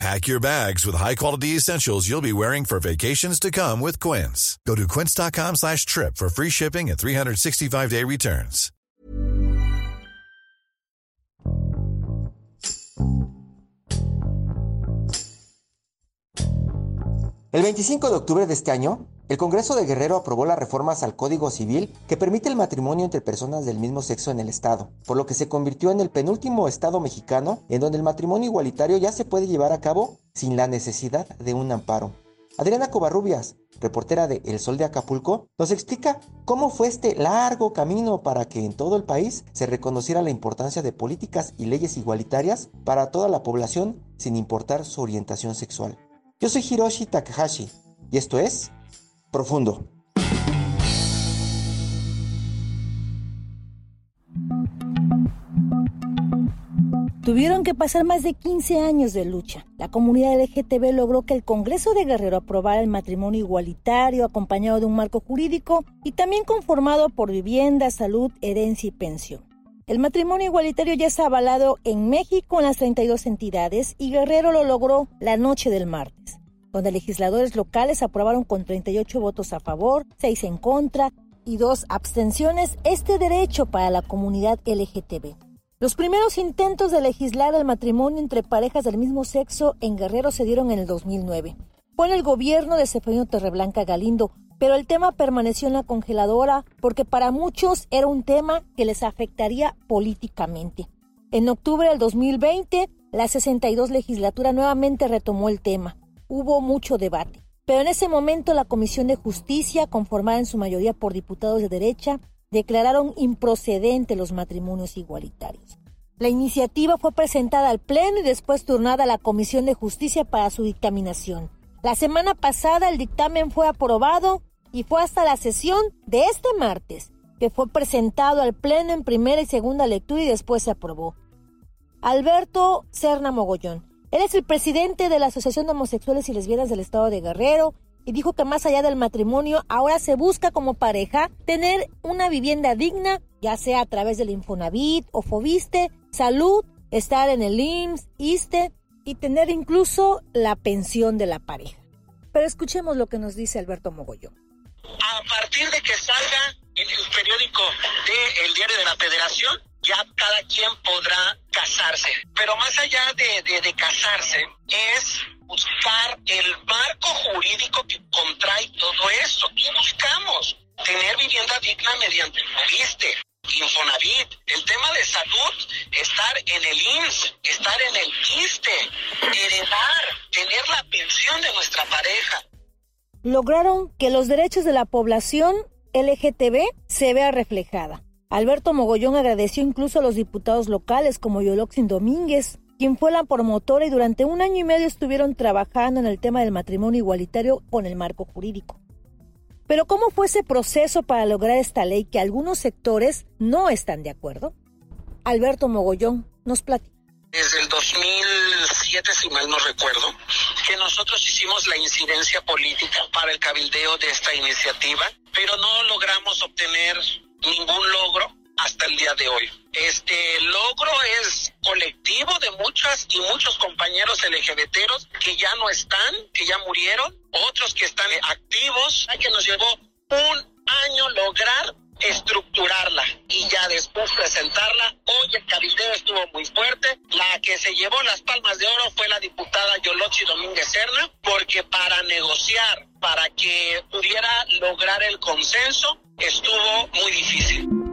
Pack your bags with high-quality essentials you'll be wearing for vacations to come with Quince. Go to quince.com slash trip for free shipping and 365-day returns. El 25 de octubre de este año, el Congreso de Guerrero aprobó las reformas al Código Civil que permite el matrimonio entre personas del mismo sexo en el Estado, por lo que se convirtió en el penúltimo Estado mexicano en donde el matrimonio igualitario ya se puede llevar a cabo sin la necesidad de un amparo. Adriana Covarrubias, reportera de El Sol de Acapulco, nos explica cómo fue este largo camino para que en todo el país se reconociera la importancia de políticas y leyes igualitarias para toda la población sin importar su orientación sexual. Yo soy Hiroshi Takahashi y esto es Profundo. Tuvieron que pasar más de 15 años de lucha. La comunidad LGTB logró que el Congreso de Guerrero aprobara el matrimonio igualitario acompañado de un marco jurídico y también conformado por vivienda, salud, herencia y pensión. El matrimonio igualitario ya está avalado en México en las 32 entidades y Guerrero lo logró la noche del martes donde legisladores locales aprobaron con 38 votos a favor, 6 en contra y 2 abstenciones este derecho para la comunidad LGTB. Los primeros intentos de legislar el matrimonio entre parejas del mismo sexo en Guerrero se dieron en el 2009. Fue en el gobierno de Seferino Terreblanca Galindo, pero el tema permaneció en la congeladora porque para muchos era un tema que les afectaría políticamente. En octubre del 2020, la 62 legislatura nuevamente retomó el tema hubo mucho debate. Pero en ese momento la Comisión de Justicia, conformada en su mayoría por diputados de derecha, declararon improcedente los matrimonios igualitarios. La iniciativa fue presentada al Pleno y después turnada a la Comisión de Justicia para su dictaminación. La semana pasada el dictamen fue aprobado y fue hasta la sesión de este martes que fue presentado al Pleno en primera y segunda lectura y después se aprobó. Alberto Serna Mogollón, él es el presidente de la Asociación de Homosexuales y Lesbianas del Estado de Guerrero y dijo que más allá del matrimonio, ahora se busca como pareja tener una vivienda digna, ya sea a través del Infonavit o Fobiste, salud, estar en el IMSS, ISTE y tener incluso la pensión de la pareja. Pero escuchemos lo que nos dice Alberto Mogollón. A partir de que salga el periódico del El Diario de la Federación, ya cada quien podrá casarse. Pero más allá de, de, casarse, es buscar el marco jurídico que contrae todo esto. ¿Qué buscamos? Tener vivienda digna mediante el Moviste, Infonavit, el tema de salud, estar en el IMSS, estar en el ISTE, heredar, tener la pensión de nuestra pareja. Lograron que los derechos de la población LGTB se vea reflejada. Alberto Mogollón agradeció incluso a los diputados locales como Yoloxin Domínguez, quien fue la promotora y durante un año y medio estuvieron trabajando en el tema del matrimonio igualitario con el marco jurídico. Pero ¿cómo fue ese proceso para lograr esta ley que algunos sectores no están de acuerdo? Alberto Mogollón nos platica. Desde el 2007, si mal no recuerdo, que nosotros hicimos la incidencia política para el cabildeo de esta iniciativa, pero no logramos obtener ningún logro hasta el día de hoy. Este logro es colectivo de muchas y muchos compañeros LGBTeros que ya no están, que ya murieron, otros que están activos, que nos llevó un año lograr estructurarla y ya después presentarla. Hoy el cabildeo estuvo muy fuerte. La que se llevó las palmas de oro fue la diputada Yolochi Domínguez Serna, porque para negociar, para que pudiera lograr el consenso, estuvo muy difícil.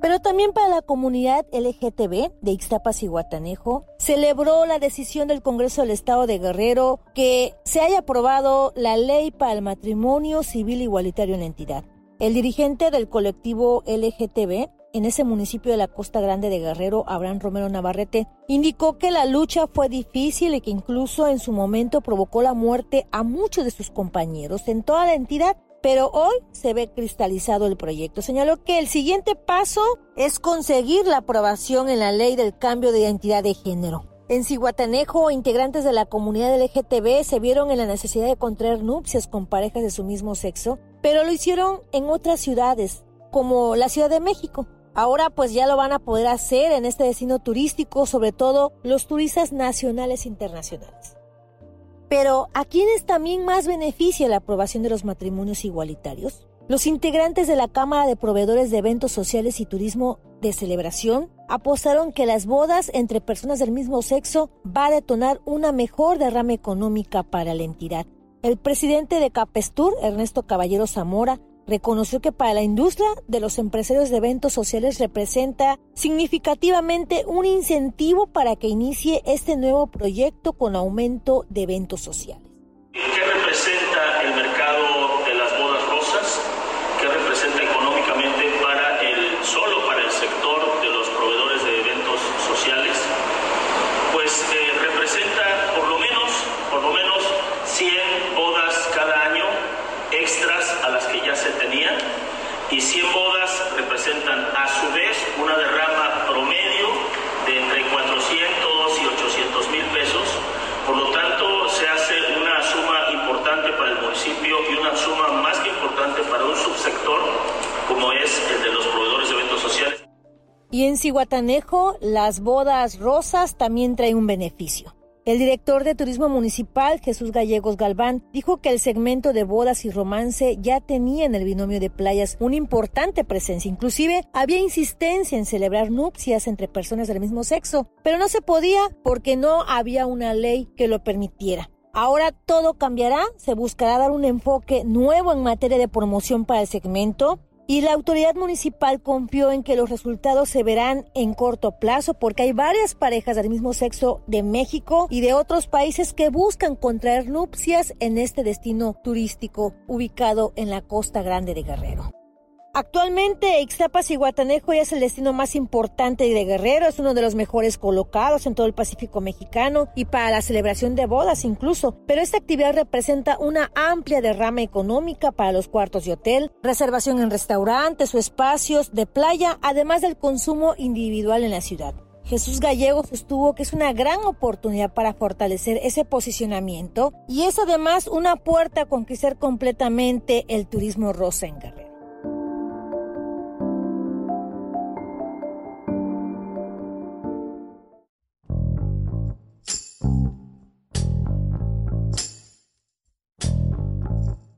Pero también para la comunidad LGTB de Ixtapas y Guatanejo, celebró la decisión del Congreso del Estado de Guerrero que se haya aprobado la ley para el matrimonio civil igualitario en la entidad. El dirigente del colectivo LGTB en ese municipio de la Costa Grande de Guerrero, Abraham Romero Navarrete, indicó que la lucha fue difícil y que incluso en su momento provocó la muerte a muchos de sus compañeros en toda la entidad, pero hoy se ve cristalizado el proyecto. Señaló que el siguiente paso es conseguir la aprobación en la ley del cambio de identidad de género. En Cihuatanejo, integrantes de la comunidad LGTB se vieron en la necesidad de contraer nupcias con parejas de su mismo sexo, pero lo hicieron en otras ciudades, como la Ciudad de México. Ahora pues ya lo van a poder hacer en este destino turístico, sobre todo los turistas nacionales e internacionales. Pero ¿a quiénes también más beneficia la aprobación de los matrimonios igualitarios? Los integrantes de la Cámara de Proveedores de Eventos Sociales y Turismo de Celebración apostaron que las bodas entre personas del mismo sexo va a detonar una mejor derrama económica para la entidad. El presidente de Capestur, Ernesto Caballero Zamora, reconoció que para la industria de los empresarios de eventos sociales representa significativamente un incentivo para que inicie este nuevo proyecto con aumento de eventos sociales. ¿Qué representa el mercado de las bodas rosas? ¿Qué representa económicamente para el solo para el sector de los proveedores de eventos sociales? Pues eh, representa por lo menos, por lo menos 100 bodas cada año extras a las que ya se tenían y 100 bodas representan a su vez una derrama promedio de entre 400 y 800 mil pesos. Por lo tanto, se hace una suma importante para el municipio y una suma más que importante para un subsector como es el de los proveedores de eventos sociales. Y en Cihuatanejo, las bodas rosas también traen un beneficio. El director de Turismo Municipal, Jesús Gallegos Galván, dijo que el segmento de bodas y romance ya tenía en el binomio de playas una importante presencia. Inclusive había insistencia en celebrar nupcias entre personas del mismo sexo, pero no se podía porque no había una ley que lo permitiera. Ahora todo cambiará, se buscará dar un enfoque nuevo en materia de promoción para el segmento y la autoridad municipal confió en que los resultados se verán en corto plazo porque hay varias parejas del mismo sexo de México y de otros países que buscan contraer nupcias en este destino turístico ubicado en la costa grande de Guerrero. Actualmente Ixtapas y Guatanejo ya es el destino más importante de Guerrero, es uno de los mejores colocados en todo el Pacífico mexicano y para la celebración de bodas incluso, pero esta actividad representa una amplia derrama económica para los cuartos de hotel, reservación en restaurantes o espacios de playa, además del consumo individual en la ciudad. Jesús Gallego sostuvo que es una gran oportunidad para fortalecer ese posicionamiento y es además una puerta a conquistar completamente el turismo rosa en Guerrero.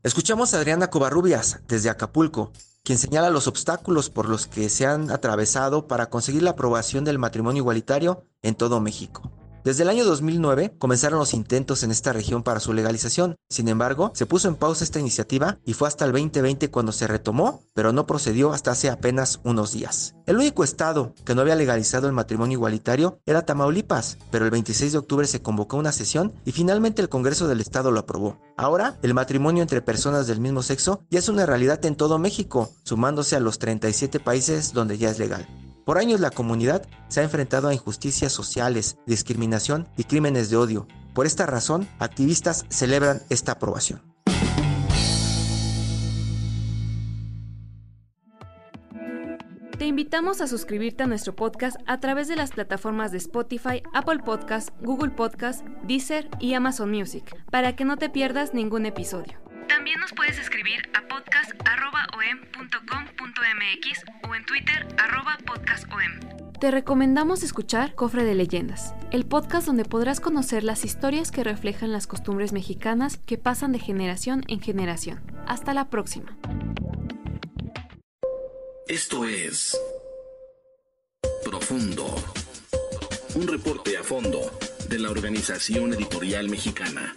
Escuchamos a Adriana Covarrubias desde Acapulco, quien señala los obstáculos por los que se han atravesado para conseguir la aprobación del matrimonio igualitario en todo México. Desde el año 2009 comenzaron los intentos en esta región para su legalización. Sin embargo, se puso en pausa esta iniciativa y fue hasta el 2020 cuando se retomó, pero no procedió hasta hace apenas unos días. El único estado que no había legalizado el matrimonio igualitario era Tamaulipas, pero el 26 de octubre se convocó una sesión y finalmente el Congreso del Estado lo aprobó. Ahora, el matrimonio entre personas del mismo sexo ya es una realidad en todo México, sumándose a los 37 países donde ya es legal. Por años la comunidad se ha enfrentado a injusticias sociales, discriminación y crímenes de odio. Por esta razón, activistas celebran esta aprobación. Te invitamos a suscribirte a nuestro podcast a través de las plataformas de Spotify, Apple Podcasts, Google Podcasts, Deezer y Amazon Music, para que no te pierdas ningún episodio. También nos puedes escribir a podcast.om.com.mx o en Twitter arroba podcastom. Te recomendamos escuchar Cofre de Leyendas, el podcast donde podrás conocer las historias que reflejan las costumbres mexicanas que pasan de generación en generación. Hasta la próxima. Esto es Profundo, un reporte a fondo de la Organización Editorial Mexicana.